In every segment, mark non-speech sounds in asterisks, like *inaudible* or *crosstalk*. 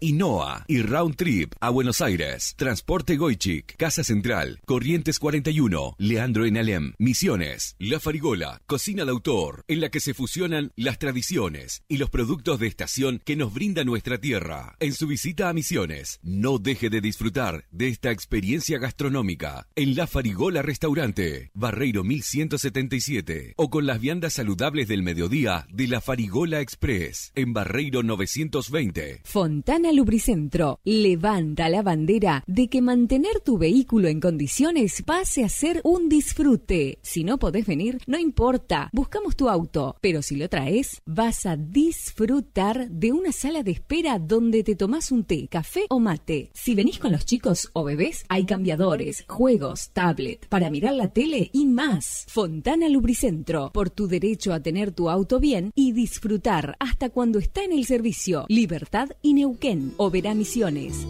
INOA y Round Trip a Buenos Aires. Transporte Goichik, Casa Central, Corrientes 41, Leandro en Alem, Misiones, La Farigola, Cocina de Autor, en la que se fusionan las tradiciones y los productos de estación que nos brinda nuestra tierra. En su visita a Misiones, no deje de disfrutar de esta experiencia gastronómica en La Farigola Restaurante, Barreiro 1177, o con las viandas saludables del mediodía de La Farigola Express, en Barreiro 920. Fontana Lubricentro levanta la bandera de que mantener tu vehículo en condiciones pase a ser un disfrute. Si no podés venir, no importa, buscamos tu auto, pero si lo traes, vas a disfrutar de una sala de espera donde te tomás un té, café o mate. Si venís con los chicos o bebés, hay cambiadores, juegos, tablet, para mirar la tele y más. Fontana Lubricentro, por tu derecho a tener tu auto bien y disfrutar hasta cuando está en el servicio. Libertad y Neuquén, Oberá Misiones.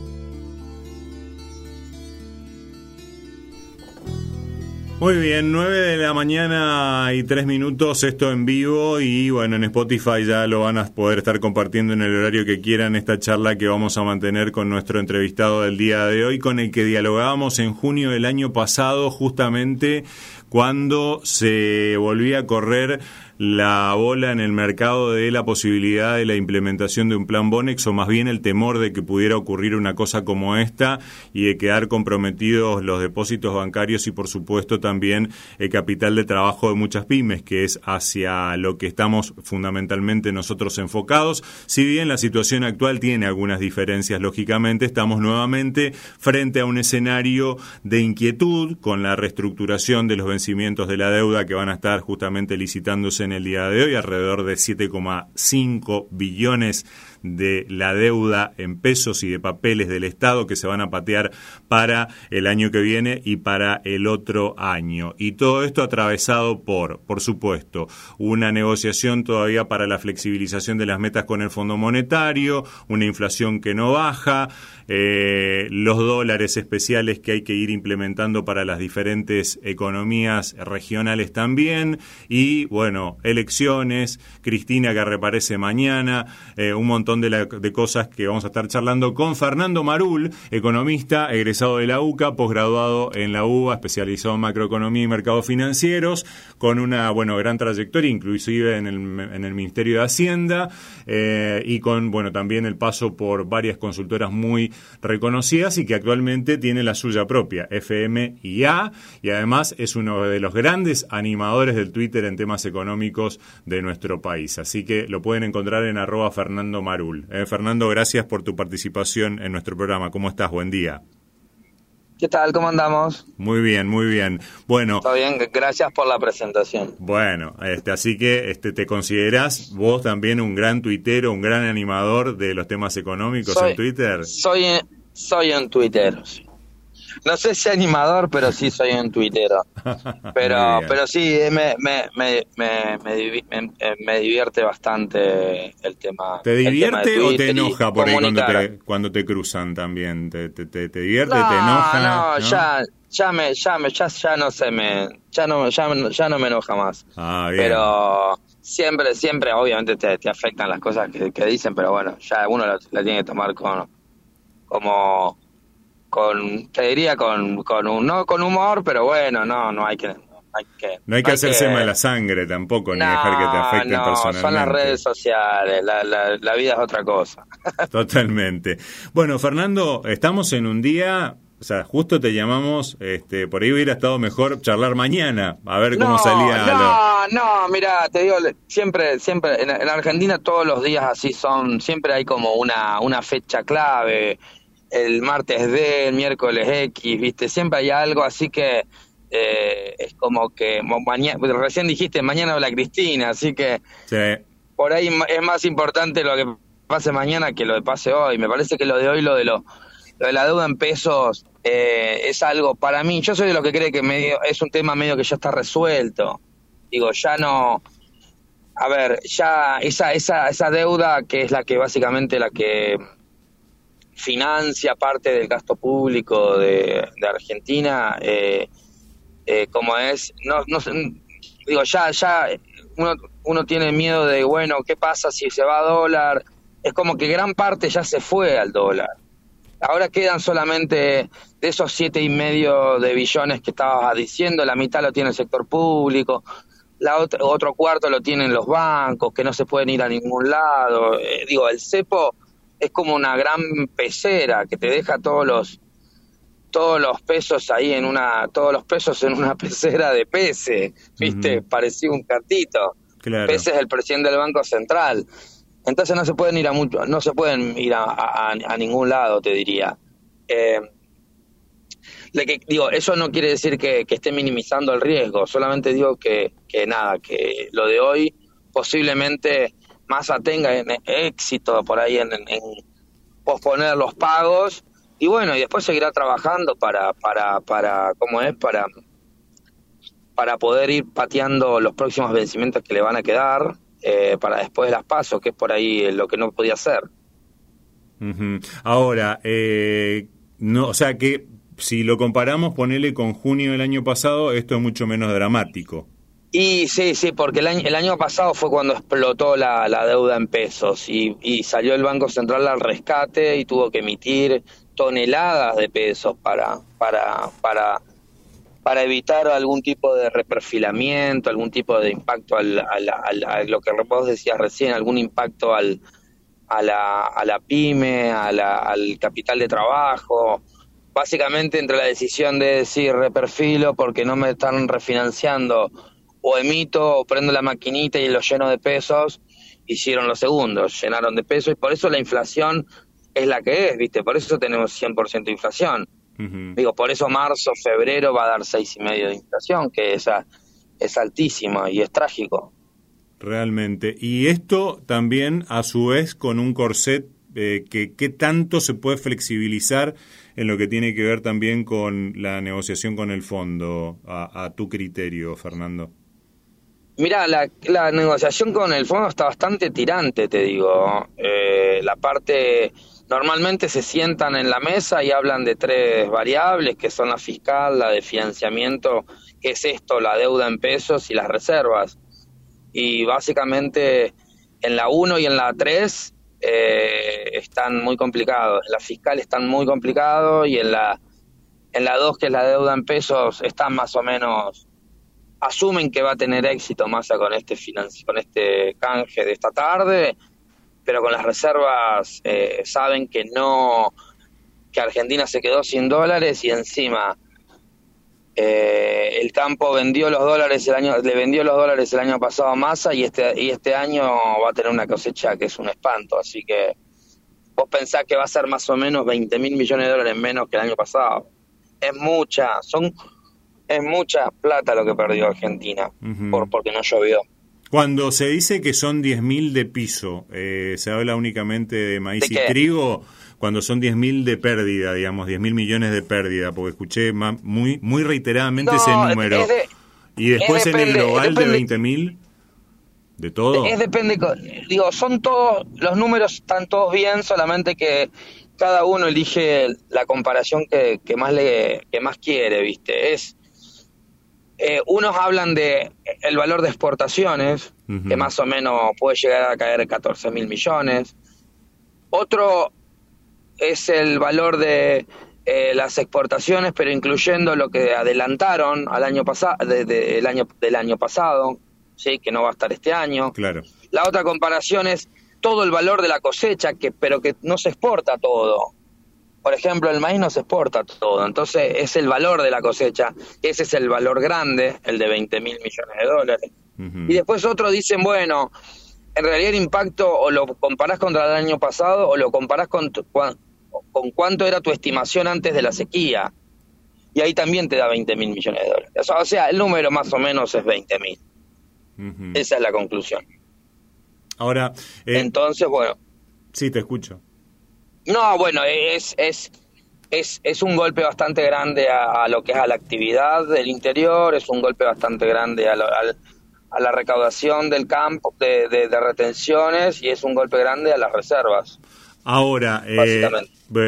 Muy bien, 9 de la mañana y 3 minutos, esto en vivo y bueno, en Spotify ya lo van a poder estar compartiendo en el horario que quieran esta charla que vamos a mantener con nuestro entrevistado del día de hoy, con el que dialogábamos en junio del año pasado justamente cuando se volvía a correr la bola en el mercado de la posibilidad de la implementación de un plan Bonex o más bien el temor de que pudiera ocurrir una cosa como esta y de quedar comprometidos los depósitos bancarios y por supuesto también el capital de trabajo de muchas pymes que es hacia lo que estamos fundamentalmente nosotros enfocados. Si bien la situación actual tiene algunas diferencias lógicamente, estamos nuevamente frente a un escenario de inquietud con la reestructuración de los vencimientos de la deuda que van a estar justamente licitándose en el día de hoy, alrededor de 7,5 billones de la deuda en pesos y de papeles del Estado que se van a patear para el año que viene y para el otro año. Y todo esto atravesado por, por supuesto, una negociación todavía para la flexibilización de las metas con el Fondo Monetario, una inflación que no baja, eh, los dólares especiales que hay que ir implementando para las diferentes economías regionales también, y bueno, elecciones, Cristina que reaparece mañana, eh, un montón de, cosas que vamos a estar charlando con Fernando Marul, economista, egresado de la UCA, posgraduado en la UBA, especializado en macroeconomía y mercados financieros, con una bueno gran trayectoria, inclusive en el, en el Ministerio de Hacienda, eh, y con bueno también el paso por varias consultoras muy reconocidas y que actualmente tiene la suya propia, FM y A, y además es uno de los grandes animadores del Twitter en temas económicos de nuestro país. Así que lo pueden encontrar en arroba Fernando Marul. Eh, Fernando, gracias por tu participación en nuestro programa. ¿Cómo estás? Buen día. ¿Qué tal? ¿Cómo andamos? Muy bien, muy bien. Bueno, Todo bien, gracias por la presentación. bueno, este, así que este, te considerás vos también un gran tuitero, un gran animador de los temas económicos Soy- en Twitter. Soy, soy un tuitero. sí. No sé si animador, pero sí soy un tuitero. *laughs* Pero, pero sí, me, me, me, me, divierte bastante el tema. ¿Te divierte o te enoja por ahí cuando te, cuando te cruzan también? ¿Te, te, te, divierte, te enoja? No, ya, ya me, ya me, ya, ya no sé, me, ya no, ya, ya no me enoja más. Ah, bien. Pero siempre, siempre, obviamente te, te afectan las cosas que, que, dicen, pero bueno, ya uno la, tiene que tomar con, como, con, te diría con, con un, no con humor, pero bueno, no, no hay que, no hay que, no hay que hacerse mala sangre tampoco, ni dejar que te afecten no, personalmente. Son las redes sociales, la, la, la vida es otra cosa. *laughs* Totalmente. Bueno, Fernando, estamos en un día o sea, justo te llamamos, este, por ahí hubiera estado mejor charlar mañana, a ver cómo salía. No, no, mira, te digo, siempre, siempre, en, Argentina todos los días así son, siempre hay como una, una fecha clave, el martes D, el miércoles X, viste, siempre hay algo, así que eh, es como que mañana, recién dijiste mañana habla Cristina, así que por ahí es más importante lo que pase mañana que lo que pase hoy. Me parece que lo de hoy, lo de lo, lo de la deuda en pesos eh, es algo, para mí, yo soy de los que cree que medio, es un tema medio que ya está resuelto. Digo, ya no, a ver, ya esa, esa, esa deuda que es la que básicamente la que financia parte del gasto público de, Argentina, eh, eh, como es, no, no digo, ya, ya uno, uno tiene miedo de, bueno, ¿qué pasa si se va a dólar? Es como que gran parte ya se fue al dólar. Ahora quedan solamente de esos siete y medio de billones que estabas diciendo, la mitad lo tiene el sector público, la otro cuarto lo tienen los bancos, que no se pueden ir a ningún lado. Eh, digo, el cepo es como una gran pecera que te deja todos los todos los pesos ahí en una todos los pesos en una *laughs* pecera de peces, ¿viste? Parecía un cartito. Claro. Peces es el presidente del Banco Central. Entonces no se pueden ir a mucho, no se pueden ir a, ningún lado, te diría. Eh, que, digo, eso no quiere decir que, esté minimizando el riesgo, solamente digo que, que nada, que lo de hoy posiblemente Massa tenga éxito por ahí en, posponer los pagos y bueno, y después seguirá trabajando para, para, para, ¿cómo es? Para, para poder ir pateando los próximos vencimientos que le van a quedar eh, para después de las pasos, que es por ahí lo que no podía hacer. Ahora, eh, no, o sea que si lo comparamos, ponele con junio del año pasado, esto es mucho menos dramático. Y sí, sí, porque el año, el año pasado fue cuando explotó la, deuda en pesos y, y, salió el Banco Central al rescate y tuvo que emitir toneladas de pesos para, para, para para evitar algún tipo de reperfilamiento, algún tipo de impacto al, a lo que vos decías recién, algún impacto al, a, la, a la pyme, al capital de trabajo. Básicamente entre la decisión de decir reperfilo porque no me están refinanciando o emito o prendo la maquinita y lo lleno de pesos, hicieron los segundos, llenaron de pesos y por eso la inflación es la que es, ¿viste? Por eso tenemos 100% de inflación Digo, por eso marzo, febrero va a dar seis y medio de inflación, que es, es altísimo y es trágico. Realmente. Y esto también, a su vez, con un corset eh, que qué tanto se puede flexibilizar en lo que tiene que ver también con la negociación con el fondo, a, tu criterio, Fernando. Mira, la, la, negociación con el fondo está bastante tirante, te digo. Eh, la parte Normalmente se sientan en la mesa y hablan de tres variables, que son la fiscal, la de financiamiento, que es esto, la deuda en pesos y las reservas. Y básicamente en la 1 y en la 3 eh, están muy complicados. En la fiscal están muy complicados y en la, en la 2, que es la deuda en pesos, están más o menos asumen que va a tener éxito Massa con este con este canje de esta tarde pero con las reservas eh, saben que no, que Argentina se quedó sin dólares y encima eh, el campo vendió los dólares el año, le vendió los dólares el año pasado a Massa y este, y este año va a tener una cosecha que es un espanto, así que vos pensás que va a ser más o menos 20 mil millones de dólares menos que el año pasado. Es mucha, son, es mucha plata lo que perdió Argentina por, porque no llovió. Cuando se dice que son 10.000 de piso, eh, ¿se habla únicamente de maíz y trigo? cuando son 10.000 de pérdida, digamos, 10.000 millones de pérdida? Porque escuché muy muy reiteradamente ese número. y después en el global de 20.000 de todo. Es depende, digo, son todos los números están todos bien, solamente que cada uno elige la comparación que, que más le que más quiere, ¿viste? Es eh, unos hablan de el valor de exportaciones, que más o menos puede llegar a caer 14 mil millones. Otro es el valor de eh, las exportaciones, pero incluyendo lo que adelantaron al año pasado, el año del año pasado, sí, que no va a estar este año. Claro. La otra comparación es todo el valor de la cosecha, que pero que no se exporta todo. Por ejemplo, el maíz no se exporta todo, entonces es el valor de la cosecha, ese es el valor grande, el de 20 mil millones de dólares. Y después otros dicen, bueno, en realidad el impacto o lo comparás contra el año pasado o lo comparás con, con cuánto era tu estimación antes de la sequía. Y ahí también te da 20 mil millones de dólares. O sea, el número más o menos es 20 mil. Esa es la conclusión. Ahora. Eh, Entonces, bueno. Sí, te escucho. No, bueno, es, es, es, es un golpe bastante grande a, lo que es a la actividad del interior, es un golpe bastante grande a, a la recaudación del campo, de, de, retenciones, y es un golpe grande a las reservas. Ahora, eh,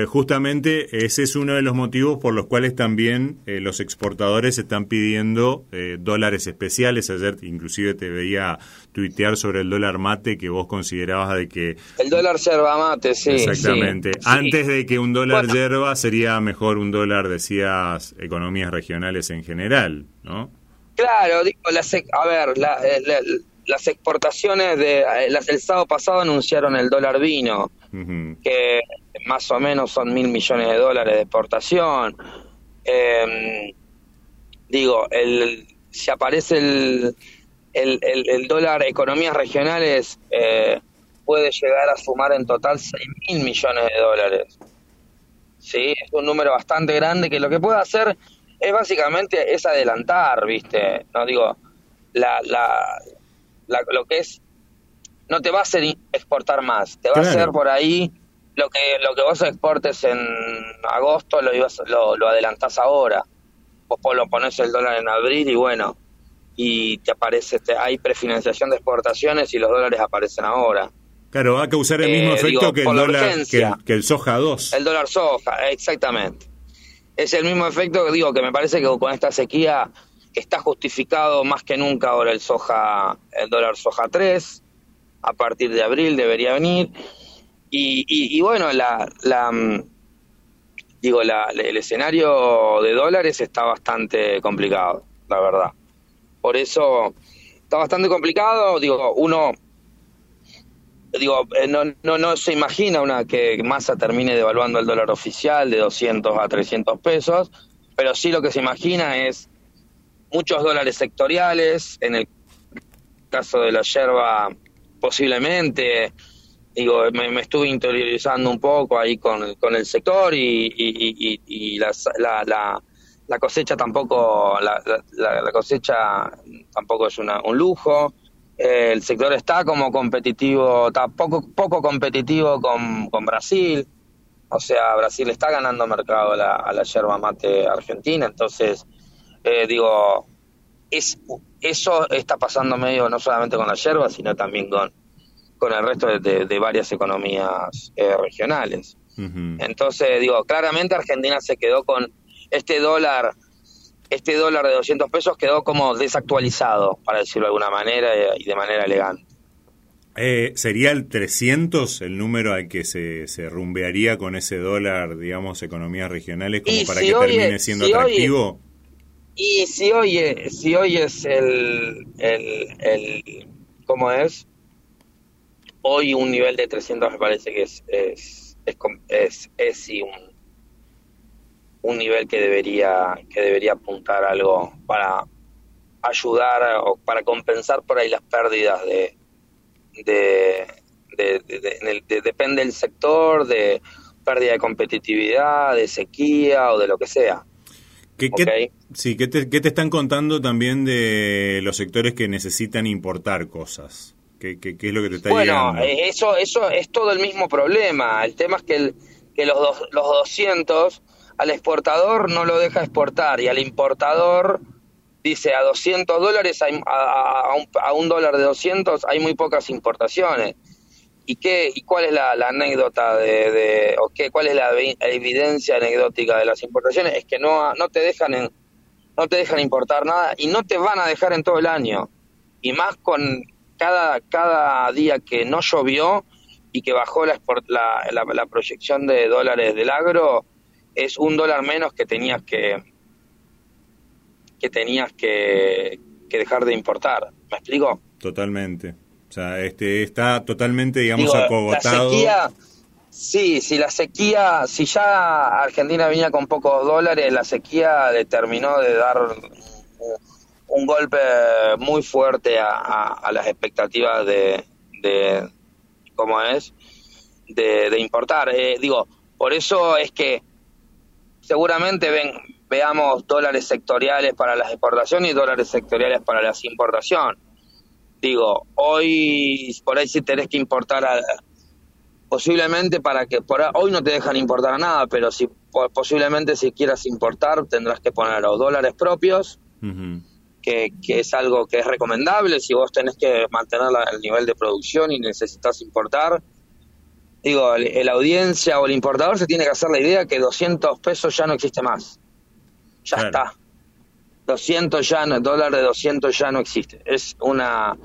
justamente ese es uno de los motivos por los cuales también eh, los exportadores están pidiendo eh, dólares especiales. Ayer inclusive te veía tuitear sobre el dólar mate que vos considerabas de que... El dólar yerba mate, sí. Exactamente. Antes de que un dólar yerba sería mejor un dólar, decías, economías regionales en general, ¿no? Claro, digo, a ver, las exportaciones de... el sábado pasado anunciaron el dólar vino que más o menos son mil millones de dólares de exportación. Em, digo, el, si aparece el, el, el, dólar economías regionales, eh, puede llegar a sumar en total 6 mil millones de dólares. Sí, es un número bastante grande que lo que puede hacer es básicamente es adelantar, ¿viste? No digo, la, la, lo que es no te va a hacer exportar más, te va a hacer por ahí lo que lo que vos exportes en agosto lo ibas, lo, lo adelantás ahora. Vos lo pones el dólar en abril y bueno, y te aparece, te, hay prefinanciación de exportaciones y los dólares aparecen ahora. Claro, va a causar el mismo eh, efecto que, el dólar, que, el, soja 2. El dólar soja, exactamente. Es el mismo efecto que digo, que me parece que con esta sequía está justificado más que nunca ahora el soja, el dólar soja 3 a partir de abril debería venir. Y, y, bueno, la, la mm, digo, la, el escenario de dólares está bastante complicado, la verdad. Por eso está bastante complicado, digo, uno digo, eh, no, no, no se imagina una que Massa termine devaluando el dólar oficial de 200 a 300 pesos, pero sí lo que se imagina es muchos dólares sectoriales, en el caso de la yerba posiblemente, digo, me, estuve interiorizando un poco ahí con, con el sector y, y, la, la, la, cosecha tampoco, la, la, cosecha tampoco es una, un lujo. Eh, el sector está como competitivo, está poco, poco competitivo con, con Brasil. O sea, Brasil está ganando mercado a la, a la yerba mate argentina. Entonces, eh, digo, es, eso está pasando medio no solamente con la yerba, sino también con, con el resto de, varias economías eh, regionales. Entonces, digo, claramente Argentina se quedó con este dólar, este dólar de 200 pesos quedó como desactualizado, para decirlo de alguna manera y de manera elegante. Eh, ¿Sería el 300 el número al que se, se rumbearía con ese dólar, digamos, economías regionales, como para que termine siendo atractivo? Y si hoy, si hoy es el, el, el, ¿cómo es? Hoy un nivel de 300 me parece que es, es, es, es, es sí un, un nivel que debería, que debería apuntar algo para ayudar o para compensar por ahí las pérdidas de, de, de, depende del sector, de pérdida de competitividad, de sequía o de lo que sea. ¿Qué, sí, ¿qué te, ¿qué te, están contando también de los sectores que necesitan importar cosas? ¿Qué, qué, es lo que te está bueno, Bueno, eh, eso, eso es todo el mismo problema. El tema es que que los, dos- los 200 al exportador no lo deja exportar y al importador dice a 200 dólares, hay- a, a- un, a un dólar de 200 hay muy pocas importaciones. ¿Y qué y cuál es la, la anécdota de, de- o qué cuál es la evi- evidencia anecdótica de las importaciones? Es que no no te dejan en, no te dejan importar nada y no te van a dejar en todo el año. Y más con cada cada día que no llovió y que bajó la, la, la, la proyección de dólares del agro es un dólar menos que tenías que que tenías que, que dejar de importar. ¿Me explico? Totalmente. O sea, este está totalmente, digamos, Digo, acogotado. La sequía, sí, si la sequía, si ya Argentina venía con pocos dólares, la sequía le terminó de dar un, golpe muy fuerte a, a- las expectativas de, de ¿cómo es? De, de importar. Eh, digo, por eso es que seguramente ven, veamos dólares sectoriales para las exportaciones y dólares sectoriales para las importaciones digo, hoy por ahí sí tenés que importar a- posiblemente para que por hoy no te dejan importar nada, pero si po- posiblemente si quieras importar tendrás que poner los dólares propios, que, que es algo que es recomendable si vos tenés que mantener la- el nivel de producción y necesitas importar. Digo, el, el audiencia o el importador se tiene que hacer la idea que 200 pesos ya no existe más. Ya Claro. está. 200 ya no, dólar de 200 ya no existe. Es una,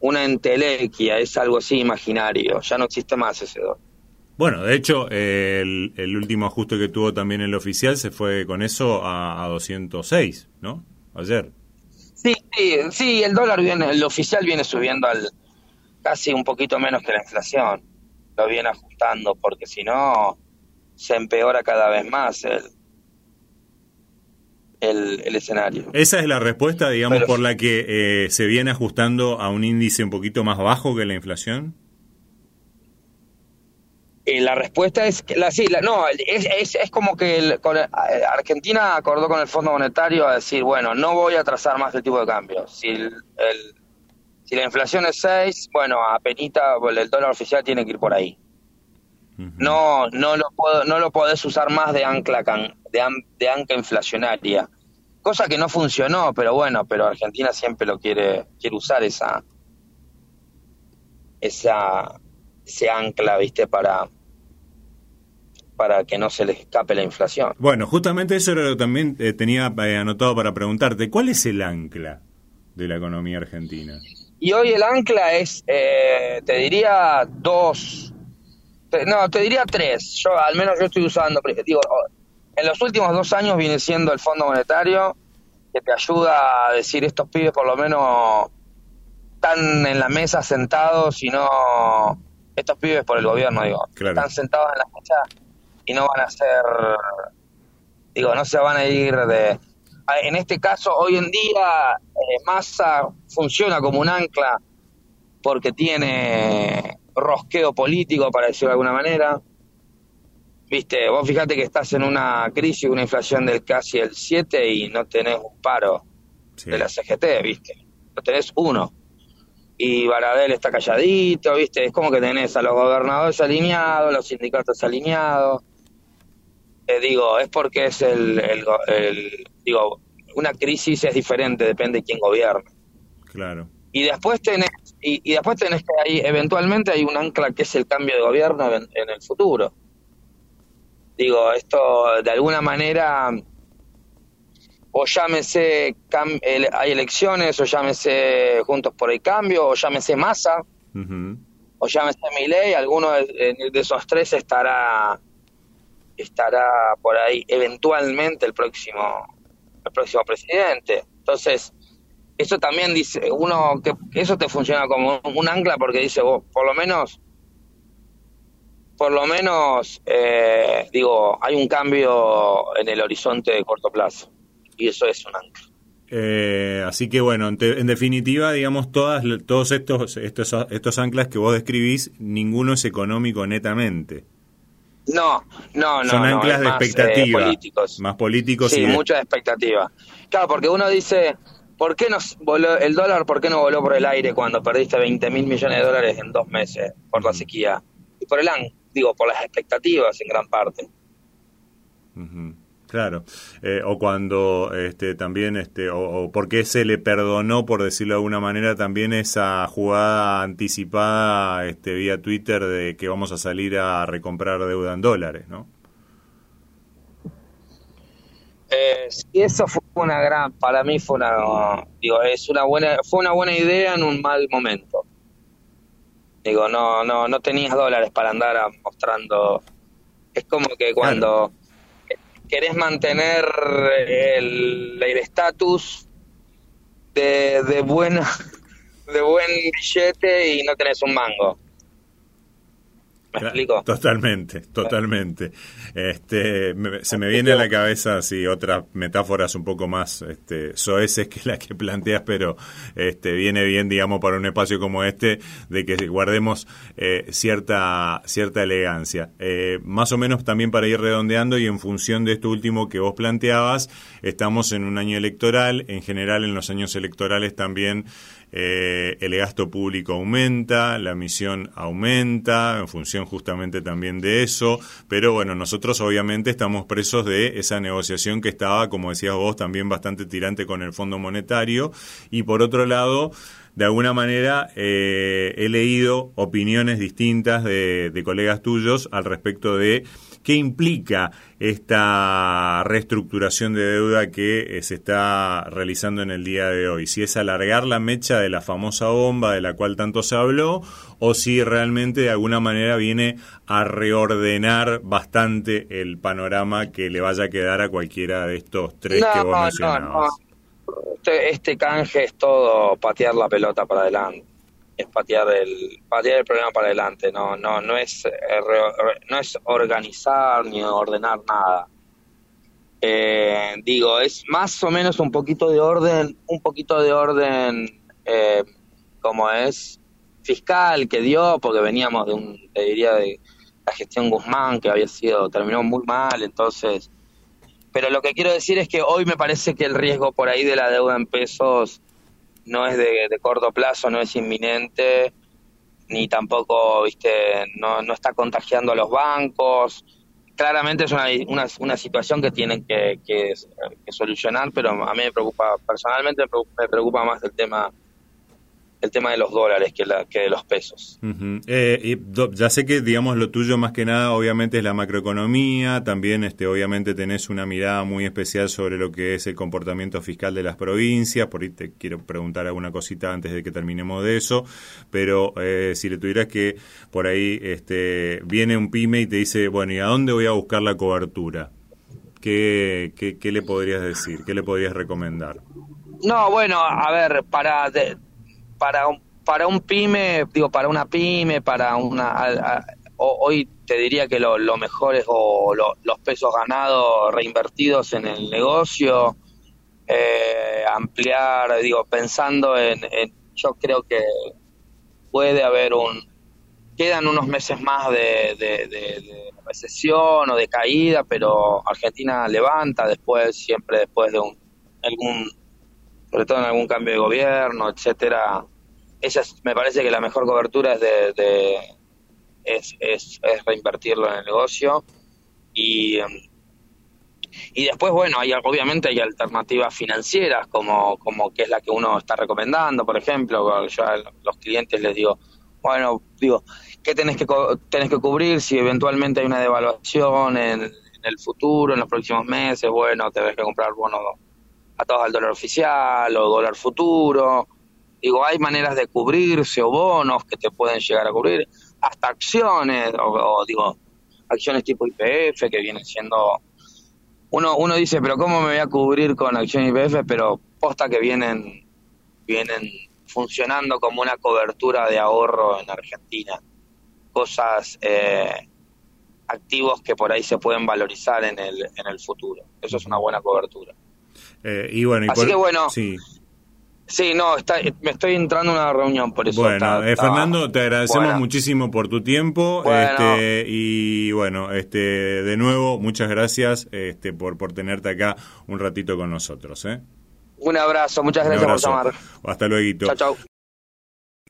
una entelequia, es algo así imaginario. Ya no existe más ese dólar. Bueno, de hecho, eh, el, el último ajuste que tuvo también el oficial se fue con eso a, a 206, ¿no? Ayer. Sí, sí, sí, el dólar viene, el oficial viene subiendo al casi un poquito menos que la inflación. Lo viene ajustando porque si no se empeora cada vez más el, el, el escenario. Esa es la respuesta, digamos, Pero- por la que eh, se viene ajustando a un índice un poquito más bajo que la inflación. Eh, la respuesta es que la sí, la, no, es, es, es como que el- con el- eh, Argentina acordó con el Fondo Monetario a decir, bueno, no voy a trazar más el tipo de cambio. Si el, si la inflación es 6, bueno, a penita el dólar oficial tiene que ir por ahí. No, no lo puedo, no lo podés usar más de ancla can- de, an- de ancla inflacionaria. Cosa que no funcionó, pero bueno, pero Argentina siempre lo quiere, quiere usar esa, esa, ese ancla, viste, para, para que no se le escape la inflación. Bueno, justamente eso era lo que también eh, tenía eh, anotado para preguntarte. ¿Cuál es el ancla de la economía argentina? Y hoy el ancla es, eh, te diría dos, te- no, te diría tres. Yo, al menos yo estoy usando, digo, en los últimos dos años viene siendo el Fondo Monetario que te ayuda a decir estos pibes por lo menos están en la mesa sentados y no, estos pibes por el gobierno, digo, Claro. están sentados en la mesa y no van a ser, digo, no se van a ir de... En este caso, hoy en día, eh, Massa funciona como un ancla porque tiene rosqueo político, para decirlo de alguna manera. Viste, vos fíjate que estás en una crisis, una inflación del casi el 7 y no tenés un paro Sí. de la CGT, ¿viste? No tenés uno. Y Baradel está calladito, ¿viste? Es como que tenés a los gobernadores alineados, los sindicatos alineados. Eh, digo, es porque es el, el- Digo, una crisis es diferente, depende de quién gobierna. Claro. Y después tenés, y, y después tenés que ahí, eventualmente hay un ancla que es el cambio de gobierno en, en el futuro. Digo, esto de alguna manera, o llámese, cam- el- hay elecciones, o llámese Juntos por el Cambio, o llámese Massa, Ujú. o llámese Milei, alguno de, de esos tres estará estará por ahí eventualmente el próximo el próximo presidente. Entonces, eso también dice, uno que eso te funciona como un, ancla porque dice, vos, por lo menos, por lo menos, eh, digo, hay un cambio en el horizonte de corto plazo. Y eso es un ancla. Eh, así que bueno, en, te- en definitiva, digamos, todas, todos estos, estos, estos anclas que vos describís, ninguno es económico netamente. No, no, no. Son anclas de más, eh, expectativa. políticos. Más políticos Sí, y de- mucha expectativa. Claro, porque uno dice, ¿por qué nos voló el dólar? ¿Por qué no voló por el aire cuando perdiste 20 mil millones de dólares en dos meses por la sequía? Y por el, an- digo, por las expectativas en gran parte. Claro, eh, o cuando este, también, este, o, o porque se le perdonó, por decirlo de alguna manera, también esa jugada anticipada este, vía Twitter de que vamos a salir a recomprar deuda en dólares, ¿no? Eh, eso fue una gran, para mí fue una, digo, es una buena, fue una buena idea en un mal momento. Digo, no, no, no tenías dólares para andar mostrando. Es como que cuando querés mantener el estatus de, de buena *laughs* de buen billete y no tenés un mango. ¿Me explico? Totalmente, totalmente. Este, se me viene a la cabeza sí, otras metáforas un poco más este, soeces que las que planteas, pero este, viene bien, digamos, para un espacio como este, de que guardemos eh, cierta, cierta elegancia. Eh, más o menos también para ir redondeando y en función de esto último que vos planteabas, estamos en un año electoral, en general en los años electorales también eh, el gasto público aumenta, la misión aumenta, en función justamente también de eso, pero bueno, nosotros obviamente estamos presos de esa negociación que estaba, como decías vos, también bastante tirante con el Fondo Monetario, y por otro lado, de alguna manera eh, he leído opiniones distintas de, de colegas tuyos al respecto de ¿Qué implica esta reestructuración de deuda que eh, se está realizando en el día de hoy? Si es alargar la mecha de la famosa bomba de la cual tanto se habló o si realmente de alguna manera viene a reordenar bastante el panorama que le vaya a quedar a cualquiera de estos tres que vos mencionabas. Este, este canje es todo patear la pelota para adelante es patear el patear el problema para adelante no no no es eh, no es organizar ni ordenar nada. Eh, digo es más o menos un poquito de orden un poquito de orden eh, como es fiscal que dio porque veníamos de un te diría de la gestión Guzmán que había sido terminó muy mal entonces pero lo que quiero decir es que hoy me parece que el riesgo por ahí de la deuda en pesos no es de, corto plazo, no es inminente, ni tampoco, viste, no, no está contagiando a los bancos. Claramente es una, una, una situación que tienen que, que, solucionar, pero a mí me preocupa, personalmente me preocupa más el tema el tema de los dólares que, la, que de los pesos. Eh, ya sé que, digamos, lo tuyo más que nada obviamente es la macroeconomía, también este, obviamente tenés una mirada muy especial sobre lo que es el comportamiento fiscal de las provincias, por ahí te quiero preguntar alguna cosita antes de que terminemos de eso, pero eh, si le tuvieras que, por ahí, este, viene un pyme y te dice, bueno, ¿y a dónde voy a buscar la cobertura? ¿Qué, qué, le podrías decir? ¿Qué le podrías recomendar? No, bueno, a ver, para para un, para un pyme, digo, para una pyme, para una... hoy te diría que lo, mejor es o los pesos ganados reinvertidos en el negocio, eh, ampliar, digo, pensando en, yo creo que puede haber un, quedan unos meses más de, de, recesión o de caída, pero Argentina levanta después, siempre después de un, algún sobre todo en algún cambio de gobierno, etcétera. Esa me parece que la mejor cobertura es de, es, es, reinvertirlo en el negocio y y después bueno hay obviamente hay alternativas financieras como como que es la que uno está recomendando por ejemplo yo a los clientes les digo bueno digo qué tenés que tenés que cubrir si eventualmente hay una devaluación en, en el futuro en los próximos meses bueno tenés que comprar bonos atados al dólar oficial o dólar futuro. Digo, hay maneras de cubrirse o bonos que te pueden llegar a cubrir, hasta acciones, o, digo, acciones tipo IPF que vienen siendo... Uno, uno dice, pero ¿cómo me voy a cubrir con acciones IPF? Pero posta que vienen, vienen funcionando como una cobertura de ahorro en Argentina. Cosas, eh, activos que por ahí se pueden valorizar en el, en el futuro. Eso es una buena cobertura. Eh, y bueno, Así que bueno. Sí. Sí, no, está, me estoy entrando a una reunión, por eso. Bueno, eh, Fernando, te agradecemos muchísimo por tu tiempo este, y bueno, este, de nuevo, muchas gracias este, por, por tenerte acá un ratito con nosotros. ¿eh? Un abrazo, muchas gracias por llamar. Hasta luego. Chao, chao.